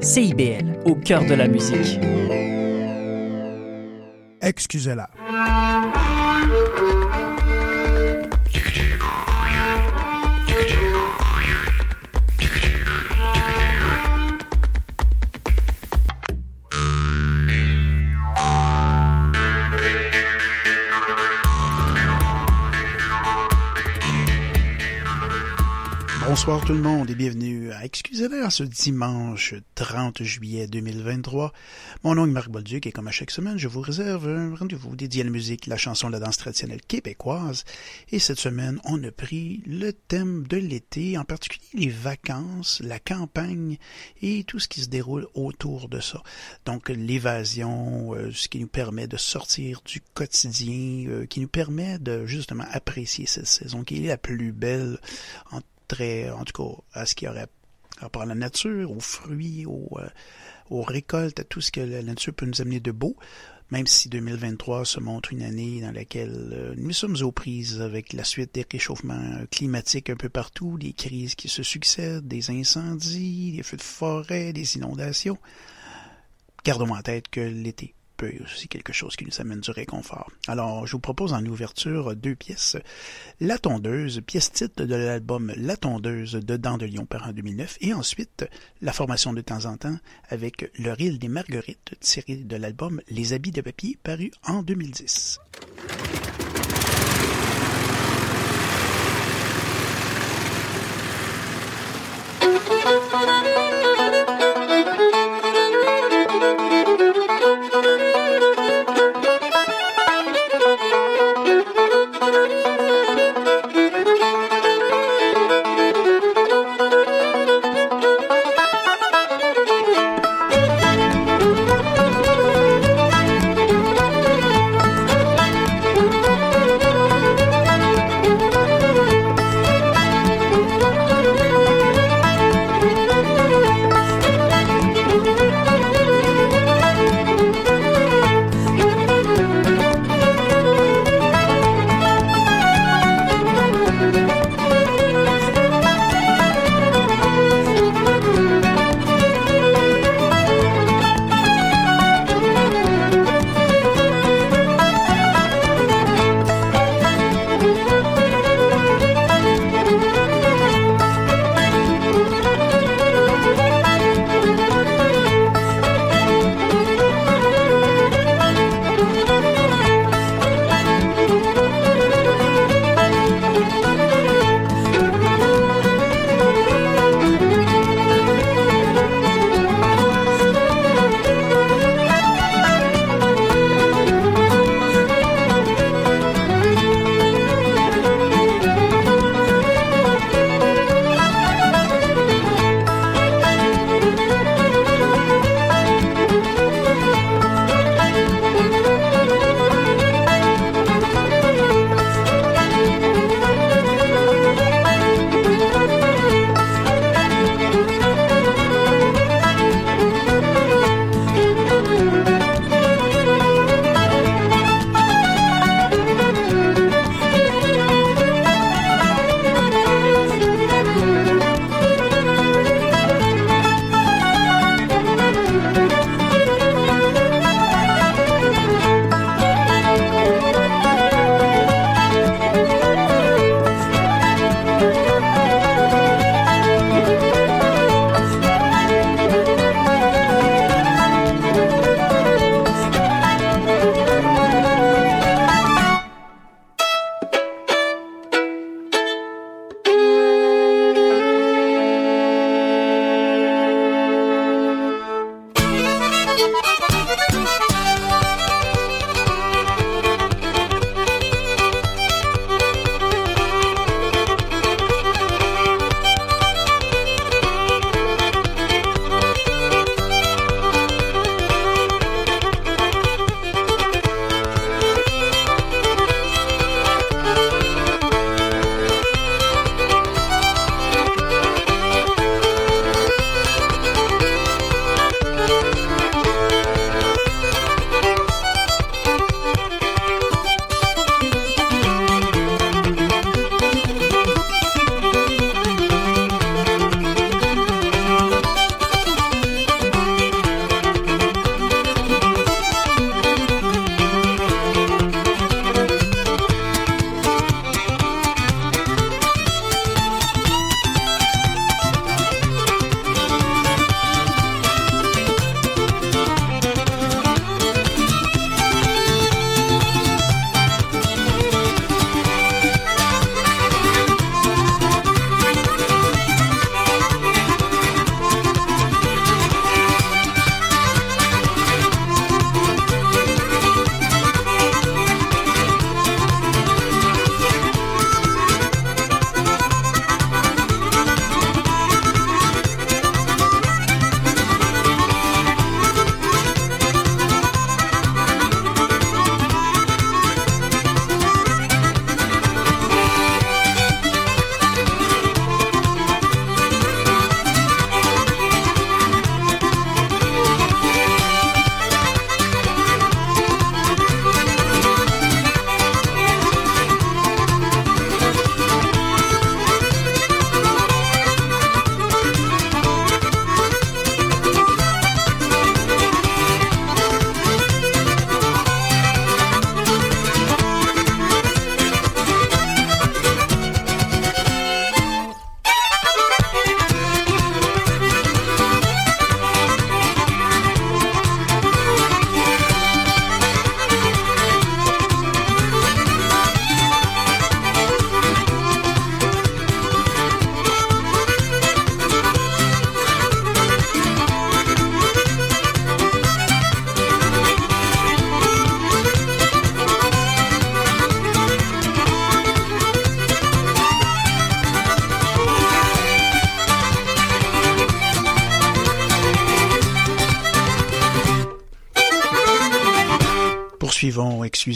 CIBL, au cœur de la musique. Excusez-la. Bonsoir tout le monde et bienvenue à Excusez-moi ce dimanche 30 juillet 2023. Mon nom est Marc Bolduc et comme à chaque semaine, je vous réserve un rendez-vous dédié à la musique, la chanson, la danse traditionnelle québécoise. Et cette semaine, on a pris le thème de l'été, en particulier les vacances, la campagne et tout ce qui se déroule autour de ça. Donc l'évasion, euh, ce qui nous permet de sortir du quotidien, euh, qui nous permet de justement apprécier cette saison qui est la plus belle en en tout cas, à ce qui aurait rapport à la nature, aux fruits, euh, aux, récoltes, à tout ce que la nature peut nous amener de beau, même si 2023 se montre une année dans laquelle euh, nous sommes aux prises avec la suite des réchauffements climatiques un peu partout, des crises qui se succèdent, des incendies, des feux de forêt, des inondations. Gardons en tête que l'été peut aussi quelque chose qui nous amène du réconfort. Alors, je vous propose en ouverture deux pièces. La tondeuse, pièce titre de l'album La tondeuse de Dents de Lyon par en 2009, et ensuite la formation de temps en temps avec Le Ril des Marguerites tiré de l'album Les habits de papier paru en 2010.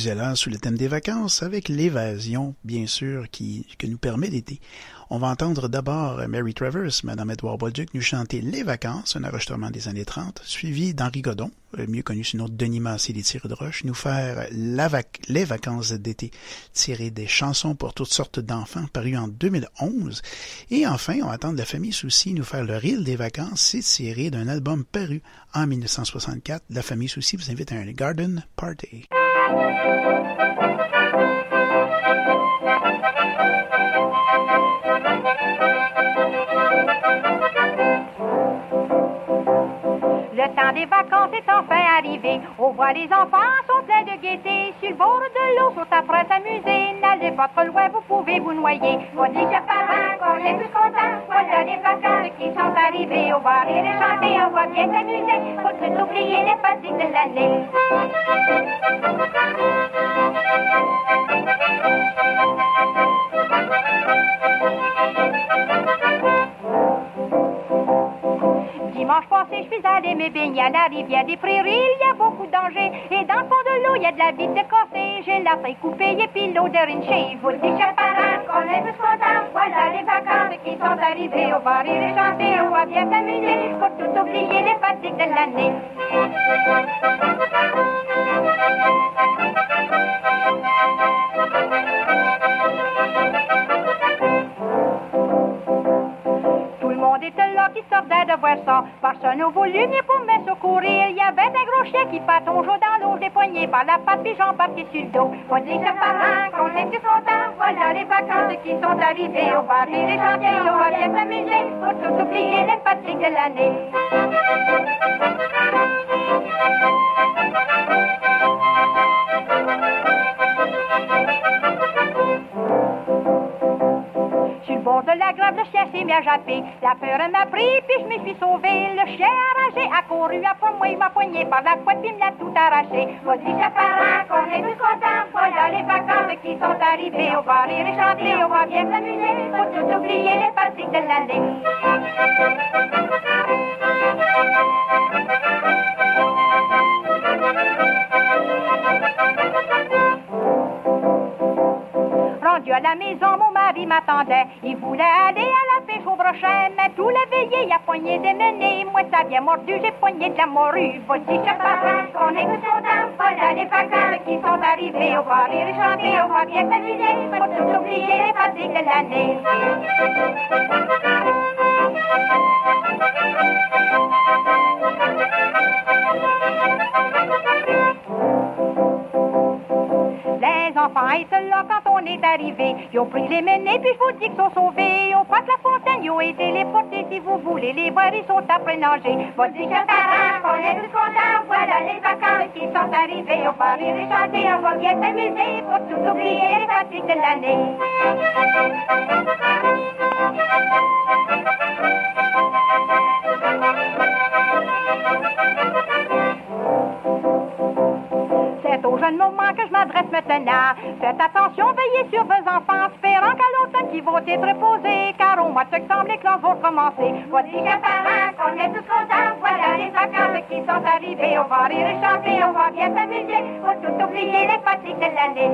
Sous le thème des vacances avec l'évasion, bien sûr, qui, que nous permet l'été. On va entendre d'abord Mary Travers, Madame Edouard Bolduc, nous chanter Les Vacances, un enregistrement des années 30, suivi d'Henri Godon, euh, mieux connu sous le nom de Denis Massé des Tirs de Roche, nous faire Les Vacances d'été, tirées des chansons pour toutes sortes d'enfants, paru en 2011. Et enfin, on va attendre la famille Souci nous faire Le Reel des Vacances, c'est tiré d'un album paru en 1964. La famille Souci vous invite à un Garden Party. Le temps des vacances est enfin arrivé. Au voit les enfants sont pleins de gaieté. Sur le bord de l'eau sont après s'amuser. N'allez pas trop loin, vous pouvez vous noyer. On dit que par qu'on est plus content. Voilà les vacances qui sont arrivées. On va rire et chanter, on va bien s'amuser. Faut tout oublier les fatigues de l'année. Dimanche passé, je suis allé me baigner à la rivière des prairies. Il y a beaucoup de dangers. Et dans le fond de l'eau, il y a de la vie de café. J'ai la feuille coupée et puis l'odeur chez Vous le dites, qu'on est tous contents. Voilà les vacances qui sont arrivées. On va rire et chanter, on va bien s'amuser. Pour tout oublier les fatigues de l'année. là qui de voir ça. Personne n'a voulu venir pour me secourir. Il y avait un gros chien qui pataugeait dans l'eau, des poignets par la patte, puis j'embarquais sur le dos. On dit que parents qu'on est tous contents. Voilà les vacances qui sont arrivées. On va rire et chanter, on va bien s'amuser. Pour tout oublier les fatigues de l'année. Bord de la grave, le chien s'est mis à japper. La peur m'a pris, puis je me suis sauvé. Le chien arrangé a couru après moi, il m'a poigné par la couette, puis il m'a tout arraché. Vas-y, parents, qu'on est tous contents. Voilà les vacances qui sont arrivées. On va rire et chanter, on va bien s'amuser. Faut tout oublier les fatigues de l'année. La maison, mon mari m'attendait. Il voulait aller à la pêche au brochet, mais tout l'éveillé, il a poigné des menées. Moi, ça vient mordu, j'ai poigné de la morue. Voici parents, qu'on est tous contents. Voilà les qui sont arrivées. On va rire chanter, on va bien s'amuser. Pour tout oublier les fatigues de l'année. Les enfants étaient là quand on est arrivé. Ils ont pris les menées, puis je vous dis qu'ils sont sauvés. On passe la fontaine, ils ont aidé les porter. Si vous voulez les voir, ils sont après nager. Que parents, qu'on est tous contents. Voilà les vacances qui sont arrivées. On va rire et chanter, on va bien s'amuser. Pour tout oublier les fatigues de l'année. C'est au jeune moment que je m'adresse maintenant. Faites attention, veillez sur vos enfants, espérant qu'à l'automne qu'ils vont être reposés, car au mois de septembre, les classes vont commencer. Voici qu'un parent, qu'on est tous contents, voilà les vacances qui sont arrivées. On va rire et chanter, on va bien s'amuser, faut tout oublier les fatigues de l'année.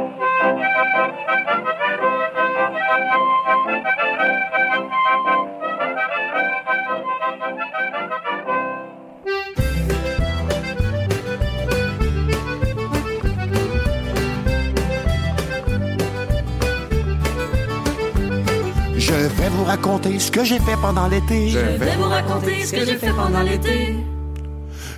Je vais vous raconter ce que j'ai fait pendant l'été. Je vais vous raconter ce que j'ai fait pendant l'été.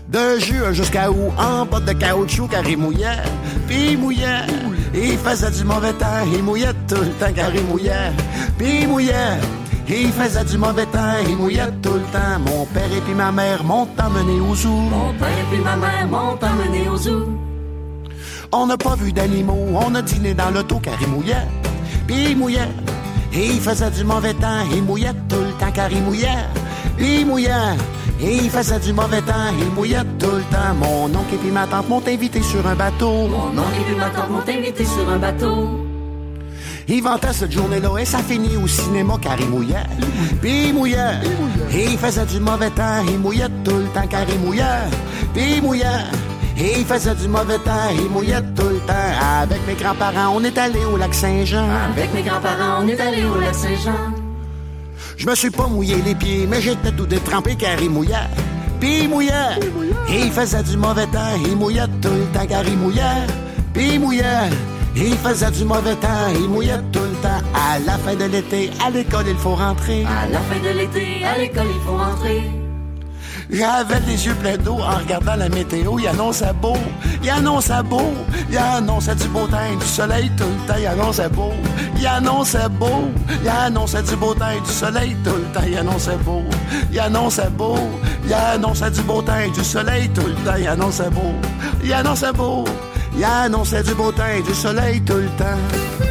De juin jusqu'à août, en botte de caoutchouc, car il mouillait, puis il mouillait. Il faisait du mauvais temps, il mouillait tout le temps, car il mouillait, puis il mouillait. Il faisait du mauvais temps, il mouillait tout le temps. Mon père et puis ma mère m'ont emmené au zoo. Mon père et puis ma mère m'ont emmené au zoo. On n'a pas vu d'animaux, on a dîné dans l'auto, car il mouillait, puis il mouillait. Il faisait du mauvais temps, il mouillait tout le temps car il mouillait, il mouillait. Il faisait du mauvais temps, il mouillait tout le temps. Mon oncle et puis ma tante m'ont invité sur un bateau. Mon oncle et puis ma tante m'ont invité sur un bateau. Il vantait cette journée-là et ça finit au cinéma car il mouillait. Puis il mouillait. Il faisait du mauvais temps, il mouillait tout le temps car il mouillait. Puis il mouillait. Et il faisait du mauvais temps, il mouillait tout le temps. Avec mes grands-parents, on est allé au lac Saint-Jean. Avec mes grands-parents, on est allé au lac Saint-Jean. Je me suis pas mouillé les pieds, mais j'étais tout détrempé car il mouillait. Puis il mouillait. Et il faisait du mauvais temps, il mouillait tout le temps car il mouillait. Puis il mouillait. Et il faisait du mauvais temps, il mouillait tout le temps. À la fin de l'été, à l'école, il faut rentrer. À la fin de l'été, à l'école, il faut rentrer. J'avais les yeux pleins d'eau en regardant la météo. Il annonçait beau, il annonçait beau, il annonçait du beau temps, du soleil tout le temps. Il annonçait beau, il annonçait beau, il annonçait du beau temps, du soleil tout le temps. Il annonçait beau, il annonçait beau, il annonçait du beau temps, du soleil tout le temps. Il annonçait beau, il annonçait beau, il annonçait du beau temps, du soleil tout le temps.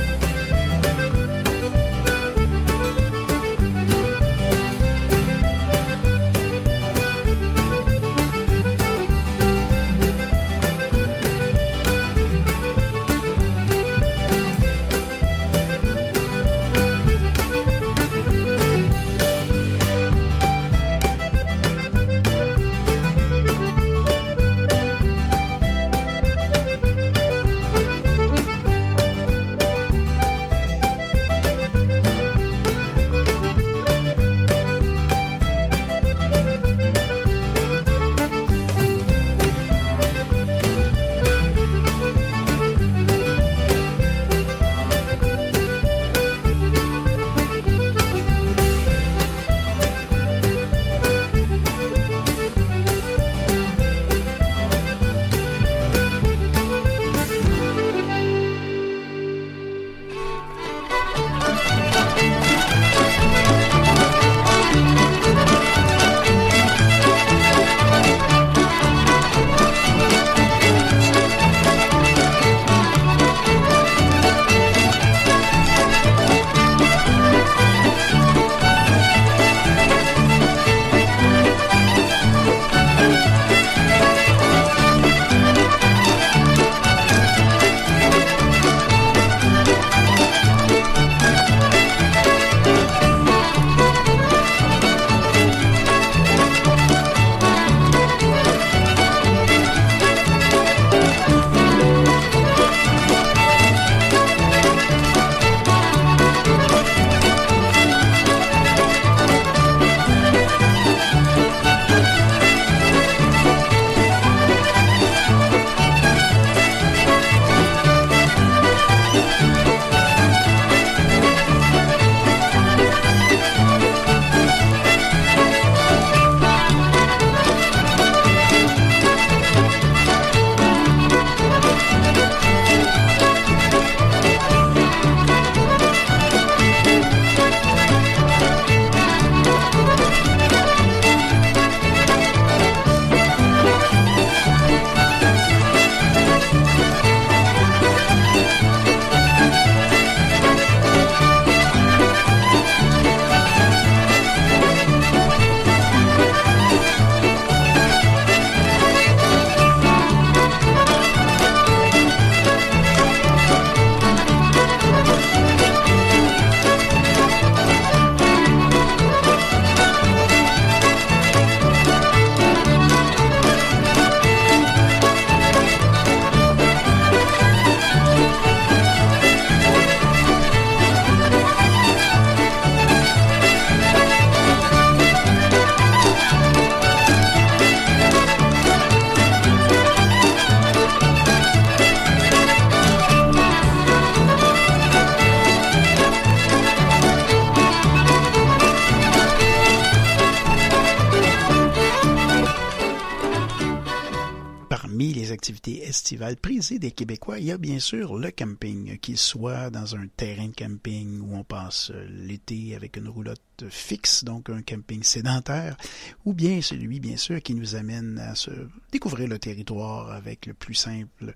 Des Québécois, il y a bien sûr le camping, qu'il soit dans un terrain de camping où on passe l'été avec une roulotte fixe, donc un camping sédentaire, ou bien celui, bien sûr, qui nous amène à se découvrir le territoire avec le plus simple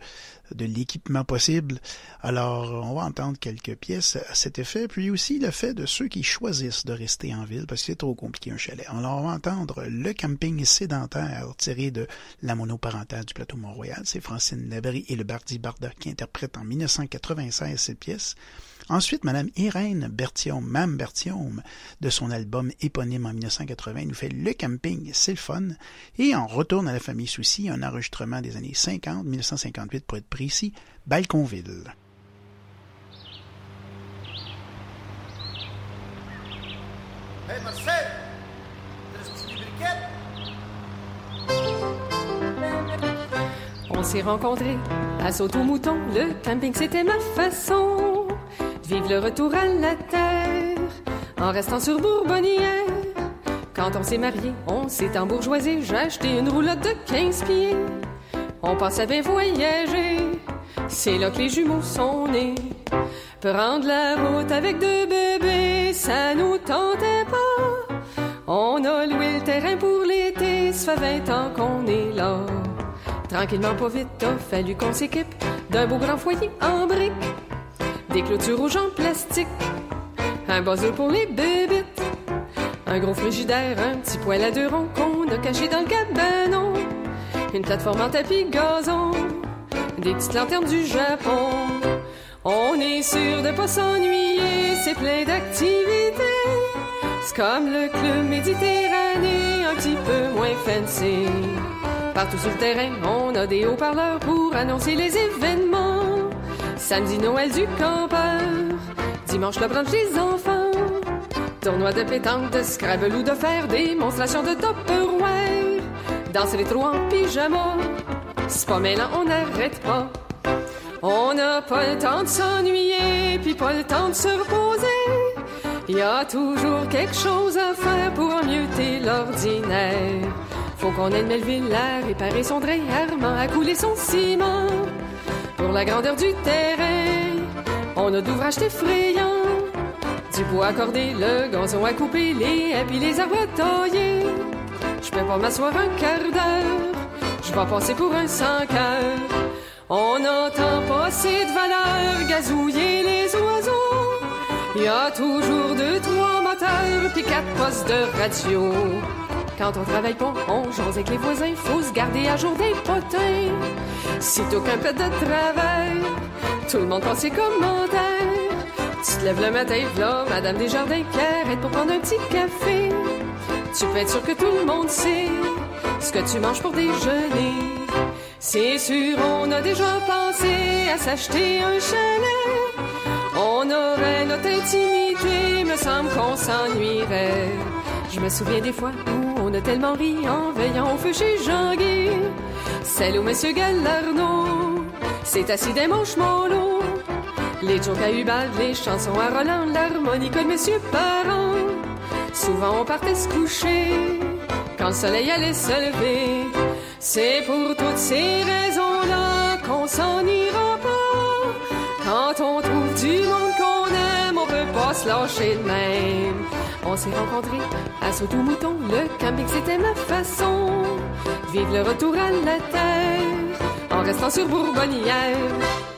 de l'équipement possible. Alors, on va entendre quelques pièces à cet effet, puis aussi le fait de ceux qui choisissent de rester en ville parce que c'est trop compliqué un chalet. Alors, on va entendre le camping sédentaire tiré de la monoparentale du plateau Mont-Royal. C'est Francine Labrie et le Bardi Barda qui interprètent en 1996 cette pièce. Ensuite, Madame Irène Bertium, Mme Bertium, de son album éponyme en 1980, nous fait Le camping, c'est le fun. Et on retourne à la famille Souci, un enregistrement des années 50, 1958 pour être précis, Balconville. Hey Marcel, On s'est rencontrés à saut au mouton. Le camping, c'était ma façon de vivre le retour à la terre en restant sur Bourbonnière. Quand on s'est marié, on s'est embourgeoisé. J'ai acheté une roulotte de 15 pieds. On pensait bien voyager. C'est là que les jumeaux sont nés. Prendre la route avec deux bébés, ça nous tentait pas. On a loué le terrain pour l'été, ça fait 20 ans qu'on est là. Tranquillement, pas vite, a fallu qu'on s'équipe d'un beau grand foyer en briques, des clôtures rouges en plastique, un buzzer pour les bébites, un gros frigidaire, un petit poêle à deux ronds qu'on a caché dans le cabanon, une plateforme en tapis gazon, des petites lanternes du Japon. On est sûr de pas s'ennuyer, c'est plein d'activités. C'est comme le club méditerranéen, un petit peu moins fancy. Partout sur le terrain, on a des haut-parleurs pour annoncer les événements. Samedi, Noël du campeur. Dimanche, le brunch des enfants. Tournoi de pétanque, de Scrabble ou de faire démonstration de Tupperware. Danser les trous en pyjama. C'est pas on n'arrête pas. On n'a pas le temps de s'ennuyer, puis pas le temps de se reposer. Y a toujours quelque chose à faire pour mieuxter l'ordinaire. Faut qu'on aide Melville à réparer son drain, Armand à couler son ciment. Pour la grandeur du terrain, on a d'ouvrages effrayants. Du bois accordé, le gazon à couper, les haies les arbres à tailler. Je peux pas m'asseoir un quart d'heure, je vais passer pour un sans cœur. On n'entend pas assez de valeur gazouiller les oiseaux. Y a toujours deux, trois moteurs puis quatre postes de radio. Quand on travaille pas, on jase avec les voisins, faut se garder à jour des potins. Sitôt qu'un peu de travail, tout le monde pense ses commentaires. Tu te lèves le matin, là, Madame Desjardins qui arrête pour prendre un petit café. Tu peux être sûr que tout le monde sait ce que tu manges pour déjeuner. C'est sûr, on a déjà pensé à s'acheter un chalet. On aurait notre intimité, me semble qu'on s'ennuierait. Je me souviens des fois où on a tellement ri en veillant au feu chez Jean-Guy. Celle où Monsieur Galarno s'est assis des manches mollo. Les jokes à Hubert, les chansons à Roland, l'harmonica de Monsieur Parent. Souvent on partait se coucher quand le soleil allait se lever. C'est pour toutes ces raisons-là qu'on s'en ira pas. Quand on trouve du monde qu'on aime, on peut pas se lâcher de même. On s'est rencontrés à Sautou-Mouton, le camping c'était ma façon. Vive le retour à la terre, en restant sur Bourbonnière. Quand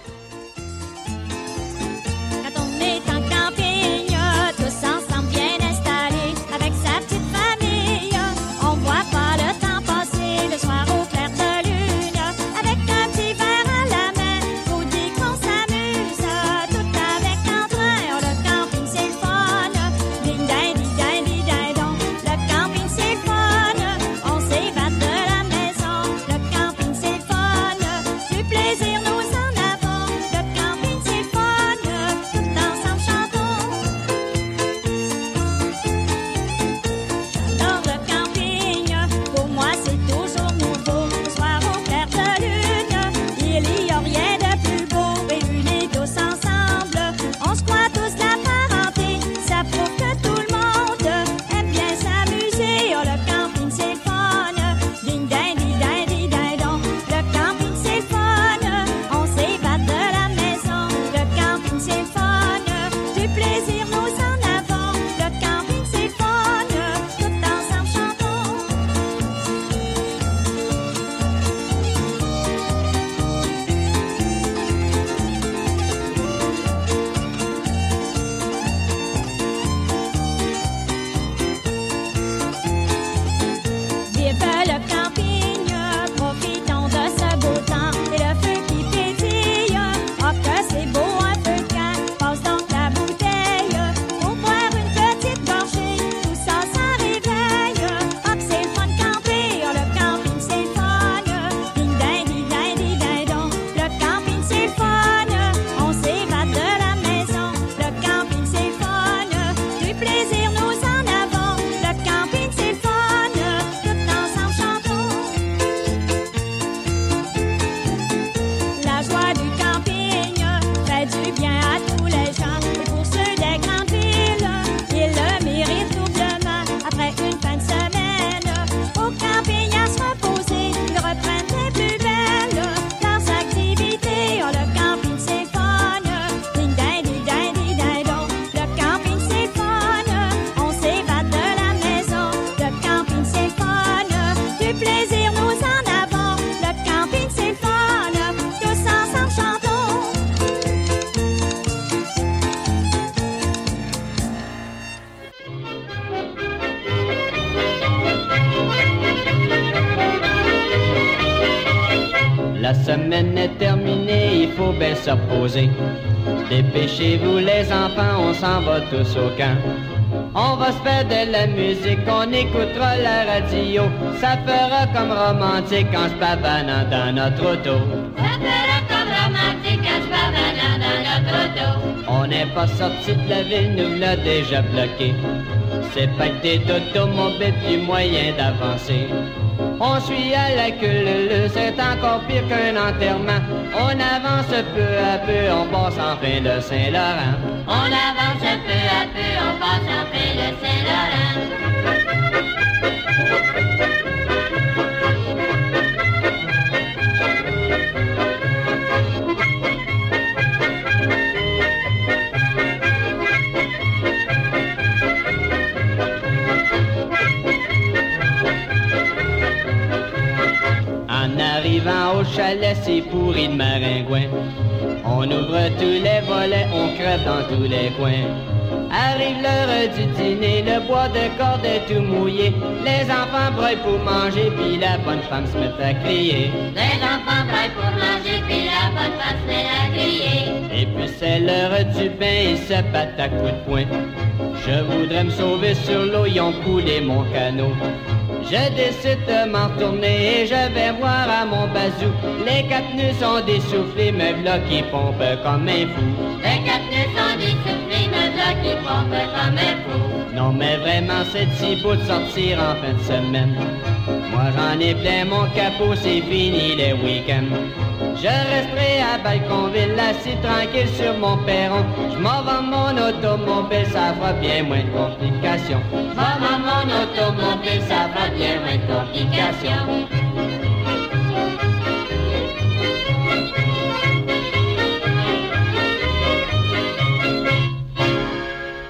Dépêchez-vous les enfants, on s'en va tous au camp. On va se faire de la musique, on écoutera la radio. Ça fera comme romantique en se pavanant dans notre auto. Ça fera comme romantique en se pavanant dans notre auto. On n'est pas sorti de la ville, nous l'a déjà bloqué. C'est pas que des automobiles puis moyen d'avancer. On suit à la queue c'est encore pire qu'un enterrement. On avance peu à peu, on passe enfin le Saint-Laurent. On avance peu à peu, on passe enfin le Saint-Laurent. Chalet, c'est pourri de maringouin. On ouvre tous les volets, on crève dans tous les coins. Arrive l'heure du dîner, le bois de corde est tout mouillé. Les enfants broient pour manger, puis la bonne femme se met à crier. Les enfants braillent pour manger, puis la bonne femme se met à crier. Et puis c'est l'heure du bain, ils se battent à coups de poing. Je voudrais me sauver sur l'eau, ils ont coulé mon canot. Je décide de m'en retourner et je vais voir à mon bazou. Les quatre nœuds sont dessoufflés, me v'là qui pompe comme un fou. Les quatre nœuds sont dessoufflés, qui. Non mais vraiment c'est si beau de sortir en fin de semaine. Moi j'en ai plein mon capot, c'est fini les week-ends. Je resterai à Balconville, assis tranquille sur mon perron. Je m'en vends mon automobile, ça fera bien moins de complications. Je m'en mon automobile, ça fera bien moins de complications.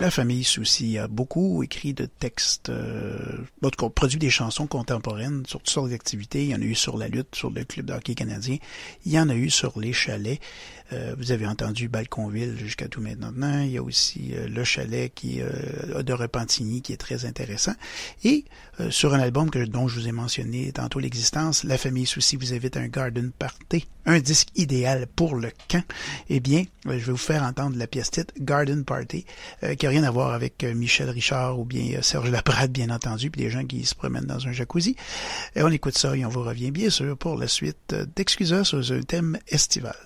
La famille Souci a beaucoup écrit de textes, euh, produit des chansons contemporaines sur toutes sortes d'activités. Il y en a eu sur la lutte, sur le club de hockey canadien. Il y en a eu sur les chalets. Euh, vous avez entendu Balconville jusqu'à tout maintenant. Il y a aussi euh, le chalet qui euh, de Repentigny qui est très intéressant. Et sur un album que, dont je vous ai mentionné tantôt l'existence, La famille Souci vous invite à un garden party, un disque idéal pour le camp. Eh bien, je vais vous faire entendre la pièce titre Garden Party, qui n'a rien à voir avec Michel Richard ou bien Serge Laprade, bien entendu, puis des gens qui se promènent dans un jacuzzi. Et on écoute ça et on vous revient bien sûr pour la suite d'Excusa sur un thème estival.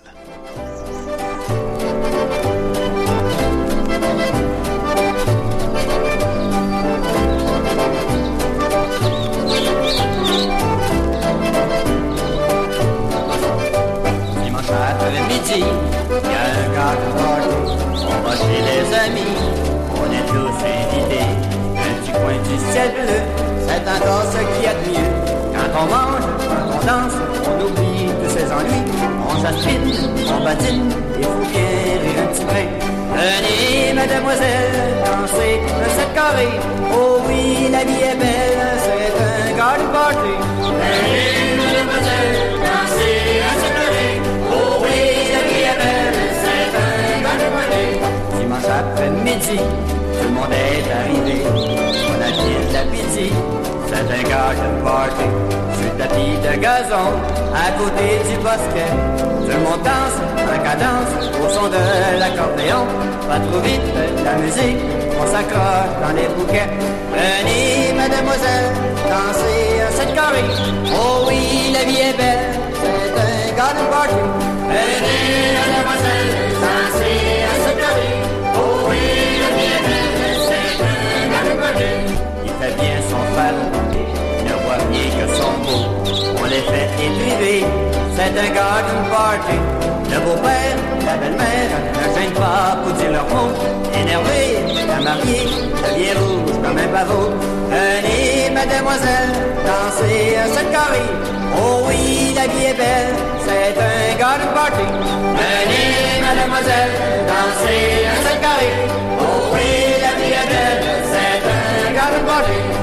Dimanche après-midi, il y a un party. On va chez les amis, on est tous invités. Un petit coin du ciel bleu, c'est encore ce qu'il y a de mieux. Quand on mange, quand on danse, on oublie On s'aspine, on il faut bien rire un petit peu. Venez, mademoiselle, danser le sept carré. Oh oui, la vie est belle, c'est un garden party. Venez, mademoiselle, danser à sept carré. Oh oui, la vie est belle, c'est un garden party. Dimanche après-midi, tout le monde est arrivé. On a dit de l'appétit, c'est un garden party. Sur le tapis de gazon, à côté du bosquet. Tout le monde danse en cadence au son de l'accordéon. Pas trop vite, la musique, on s'accroche dans les bouquets. Venez, mademoiselle, danser à cette carré. Oh oui, la vie est belle, c'est un garden party. Venez, mademoiselle, danser il ne bien que son beau. On les fait étriver, c'est un garden party. Le beau-père, la belle-mère, ne gênent pas pour dire leurs mots. Énervé, la mariée, la vieille rouge comme un pavot. Venez, mademoiselle, danser à cette carré. Oh oui, la vie est belle, c'est un garden party. Venez, mademoiselle, danser à cette carré. Oh oui, la vie est belle, c'est un garden party.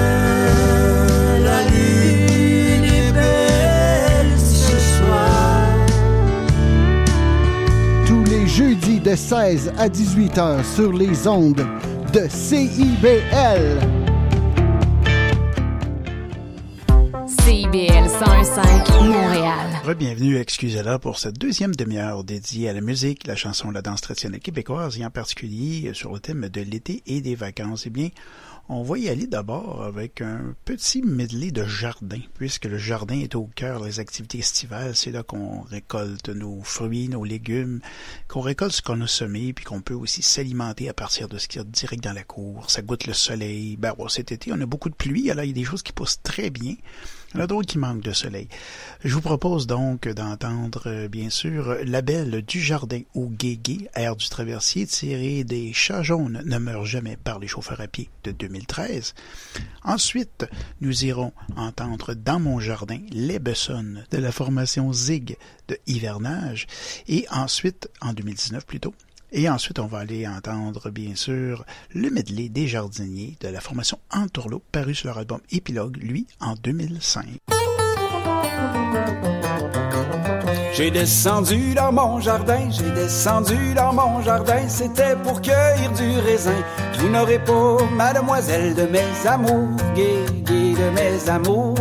de 16 à 18 heures sur les ondes de CIBL. CIBL 101.5 Montréal. Bienvenue à Excusez-la pour cette deuxième demi-heure dédiée à la musique, la chanson, la danse traditionnelle québécoise et en particulier sur le thème de l'été et des vacances. Eh bien, on va y aller d'abord avec un petit medley de jardin, puisque le jardin est au cœur des activités estivales. C'est là qu'on récolte nos fruits, nos légumes, qu'on récolte ce qu'on a semé, puis qu'on peut aussi s'alimenter à partir de ce qu'il y a direct dans la cour. Ça goûte le soleil. Ben, bon, cet été, on a beaucoup de pluie, alors il y a des choses qui poussent très bien. Il y qui manquent de soleil. Je vous propose donc d'entendre, euh, bien sûr, La Belle du Jardin au Guégué, air du traversier, tiré des Chats jaunes ne meurent jamais par les chauffeurs à pied de 2013. Ensuite, nous irons entendre Dans mon jardin, Les Bessonnes de la formation Zig de Hivernage. Et ensuite, en 2019 plutôt, et ensuite, on va aller entendre, bien sûr, le medley des jardiniers de la formation Entourlot, paru sur leur album Épilogue, lui, en 2005. J'ai descendu dans mon jardin, j'ai descendu dans mon jardin, c'était pour cueillir du raisin. Vous n'aurez pas, mademoiselle, de mes amours gais, gais, de mes amours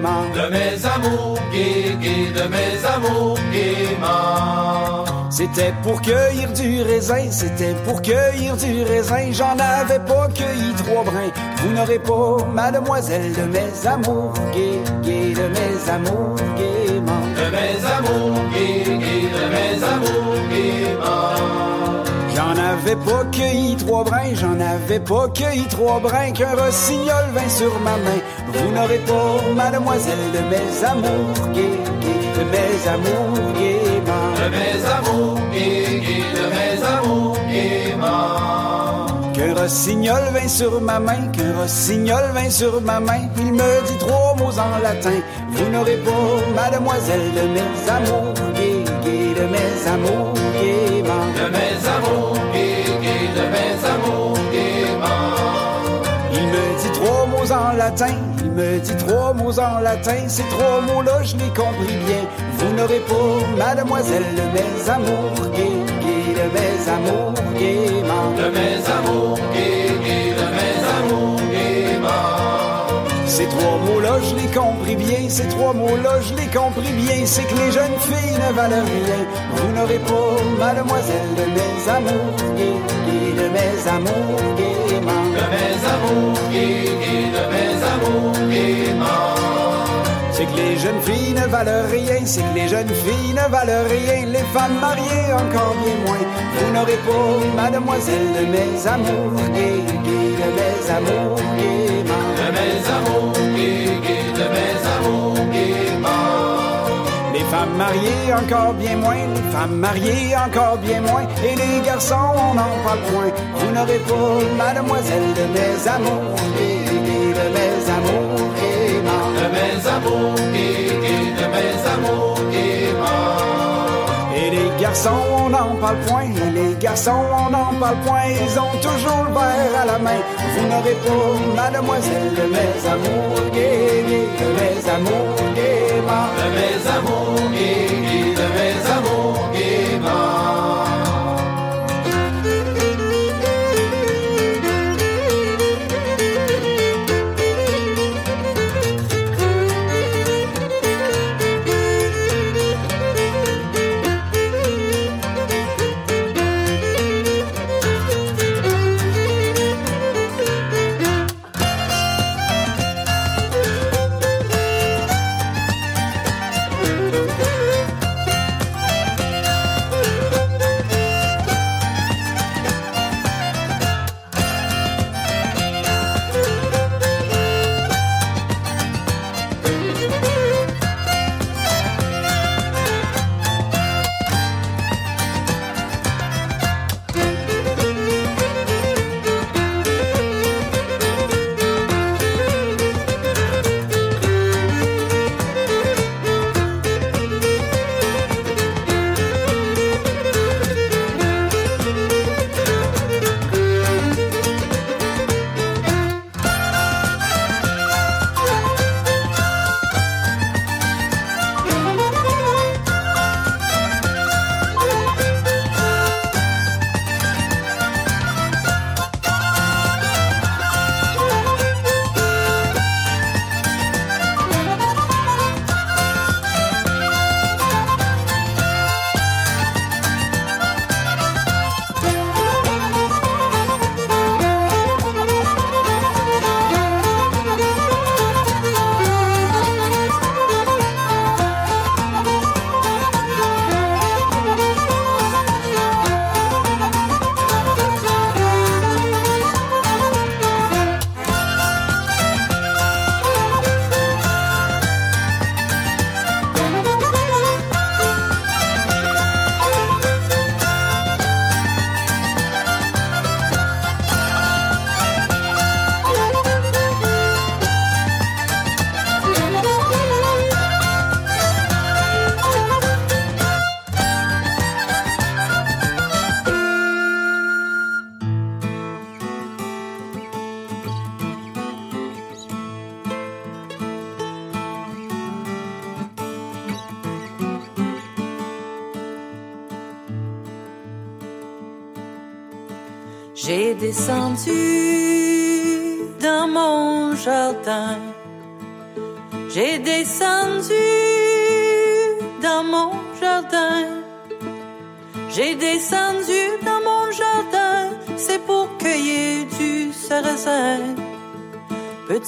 gaiement. De mes amours gais, de mes amours gaiement. C'était pour cueillir du raisin, c'était pour cueillir du raisin, j'en avais pas cueilli trois brins. Vous n'aurez pas, mademoiselle, de mes amours gais, gais, de mes amours gaiement. De cueilli trois brins, j'en avais pas cueilli trois brins, qu'un rossignol vint sur ma main. Vous n'aurez pas, mademoiselle, de mes amours gais, de mes amours gaiement. De mes amours gais, de mes amours gaiement. Qu'un rossignol vint sur ma main, qu'un rossignol vint sur ma main, il me dit trois mots en latin. Vous n'aurez pas, mademoiselle, de mes amours gais, de mes amours gaiement. De mes amours il me dit trois mots en latin, ces trois mots-là je les compris bien. Vous n'aurez pas, mademoiselle, de mes amours gais, gais, de mes amours gaiement. De mes amours gais, gais, de mes amours gaiement. Ces trois mots-là, je les compris bien. Ces trois mots-là, je les compris bien. C'est que les jeunes filles ne valent rien. Vous n'aurez pas, mademoiselle, de mes amours gais, gais, de mes amours De mes amours gais, de mes amours. C'est que les jeunes filles ne valent rien, c'est que les jeunes filles ne valent rien, les femmes mariées encore bien moins. Vous n'aurez pas, mademoiselle, de mes amours gays, de mes amours. De mes amours femmes encore bien moins, les femmes mariées encore bien moins, et les garçons on n'en parle point. Vous n'aurez pas, mademoiselle, de mes amours gays, de mes amours gaiement. De mes amours de mes amours. Et garçons, on n'en parle point. Les garçons, on n'en parle point. Ils ont toujours le verre à la main. Vous n'aurez pas, mademoiselle, de mes amours gays, gays, de mes amours gaiement. De mes amours gays, gays, de mes amours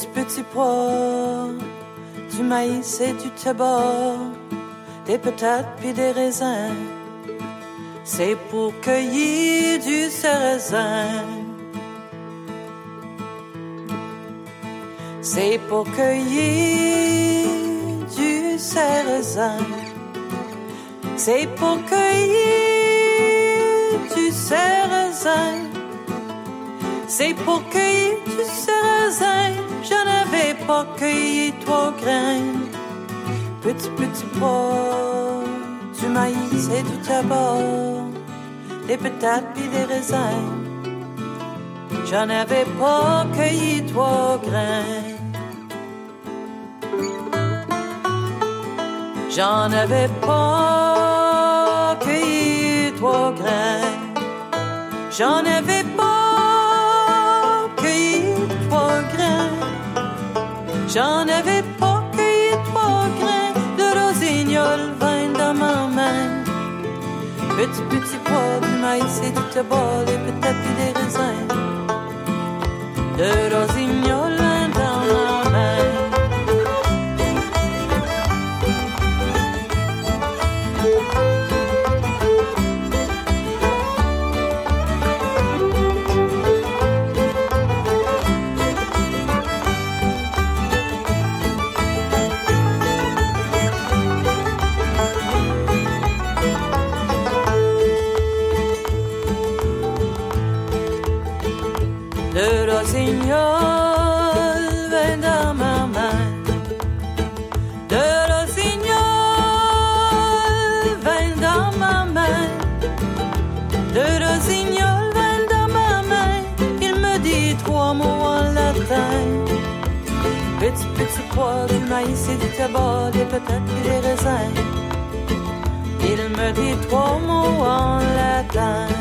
Petit, petit pois, du maïs et du tabac, des patates puis des raisins c'est pour cueillir du sarrasin. C'est pour cueillir du sarrasin. C'est pour cueillir du sarrasin. C'est pour cueillir du sarrasin. J'en avais pas cueilli trois grains. Petit, petit pois du maïs et du tabac, des patates puis des raisins. J'en avais pas cueilli trois grains. J'en avais pas cueilli trois grains. J'en avais Petit, pois du maïs et du tabac, et des raisins. De rossignol si du tabac et peut-être des raisins. Il me dit trois mots en latin.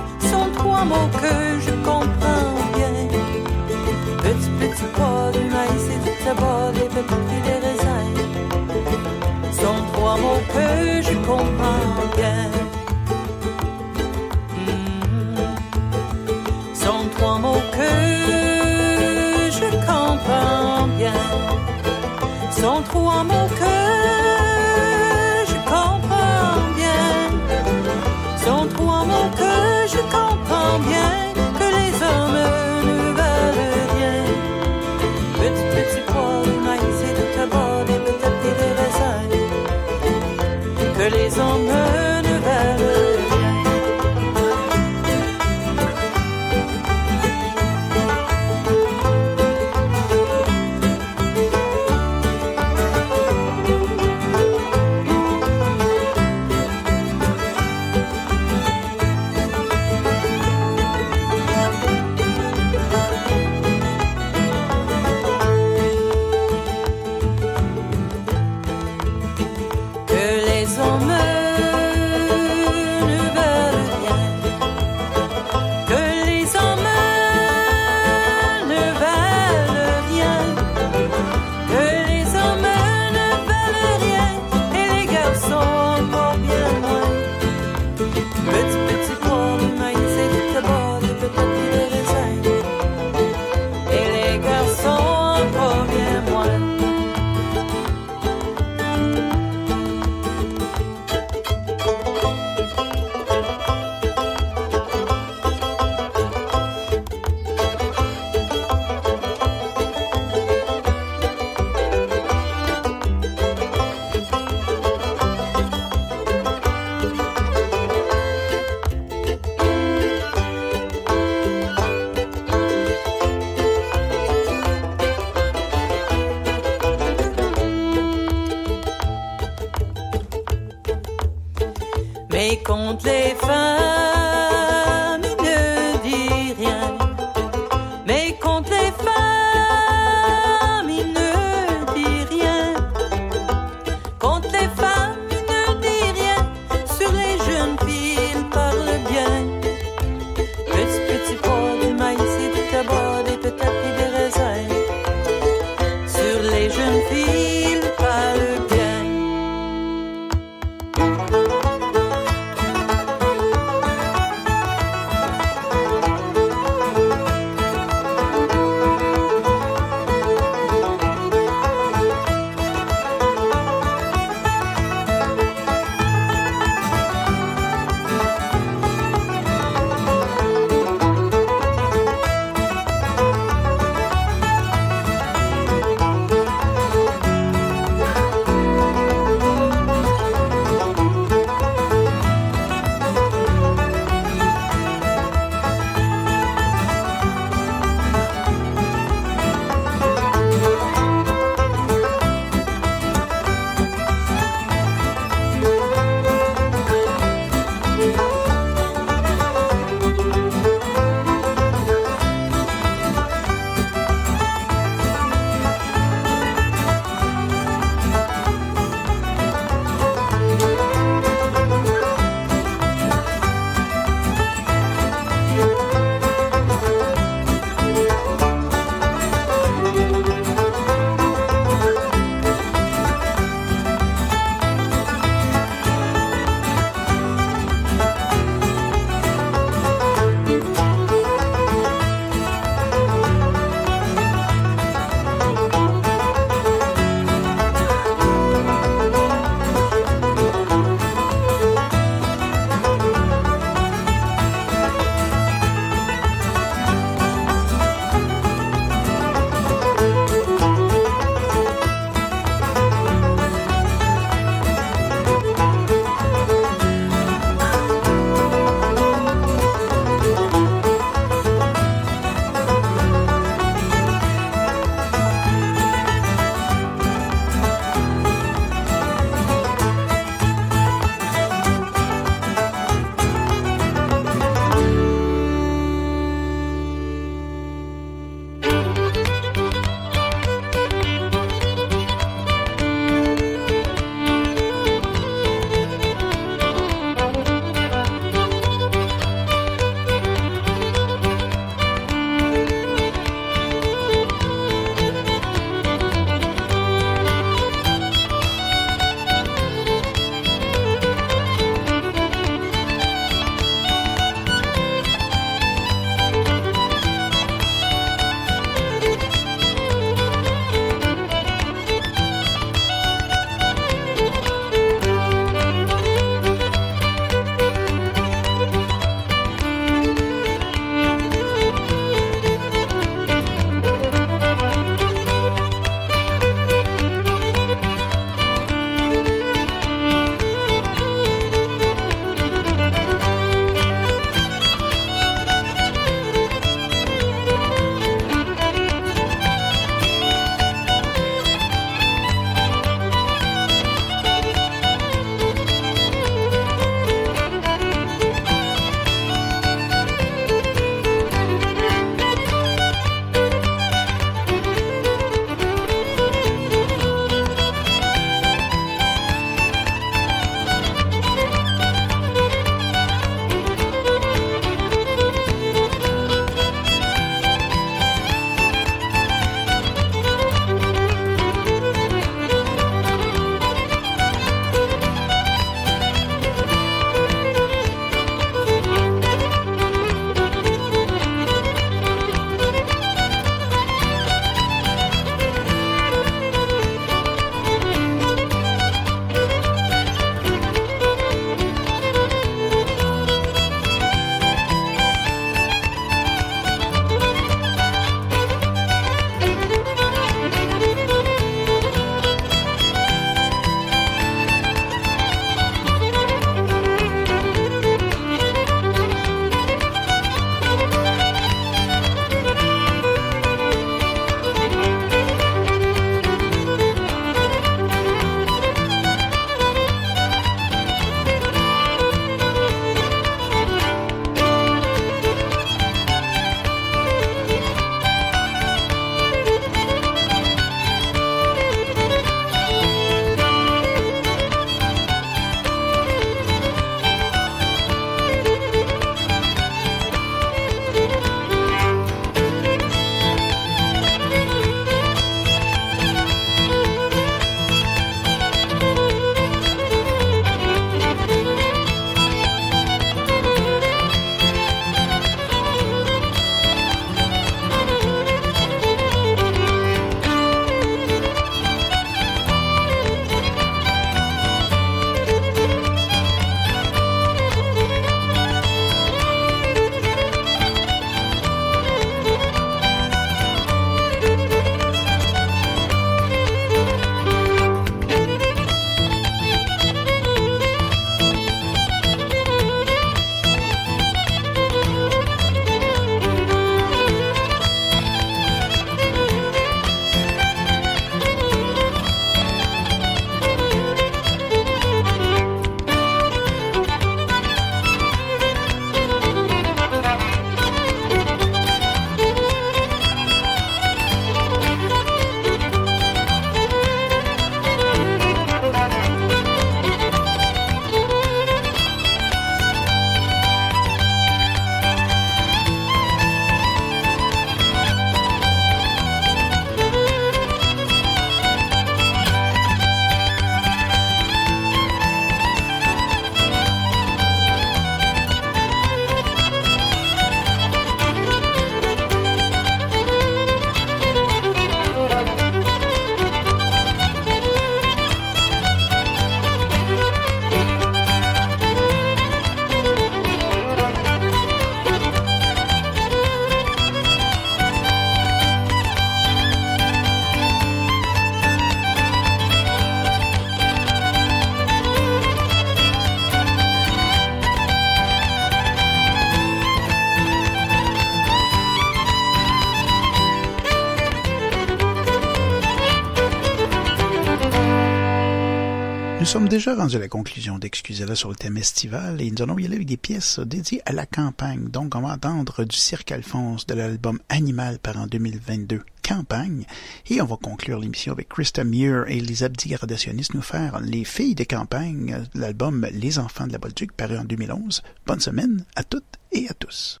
Sommes déjà rendus à la conclusion d'Excusez-la sur le thème estival et nous allons y aller avec des pièces dédiées à la campagne. Donc, on va entendre du Cirque Alphonse de l'album Animal par en 2022, Campagne. Et on va conclure l'émission avec Krista Muir et les Gradationnistes nous faire Les filles de campagne, l'album Les enfants de la Bolduc paru en 2011. Bonne semaine à toutes et à tous.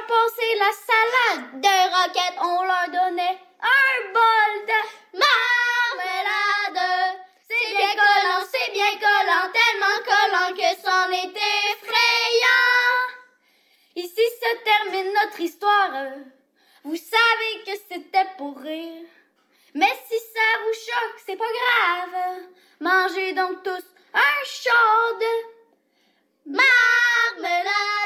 Leur passer la salade de roquettes, on leur donnait un bol de marmelade. C'est bien collant, c'est bien collant, tellement collant que c'en est effrayant. Ici se termine notre histoire. Vous savez que c'était pour rire. Mais si ça vous choque, c'est pas grave. Mangez donc tous un chaud de marmelade.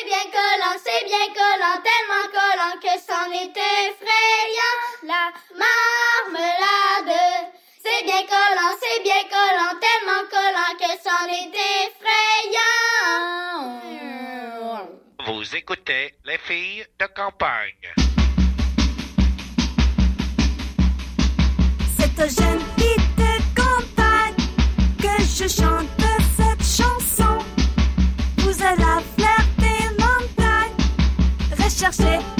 C'est bien collant, c'est bien collant, tellement collant que c'en est effrayant. La marmelade. C'est bien collant, c'est bien collant, tellement collant que c'en est effrayant. Vous écoutez les filles de campagne. Cette jeune montagnes,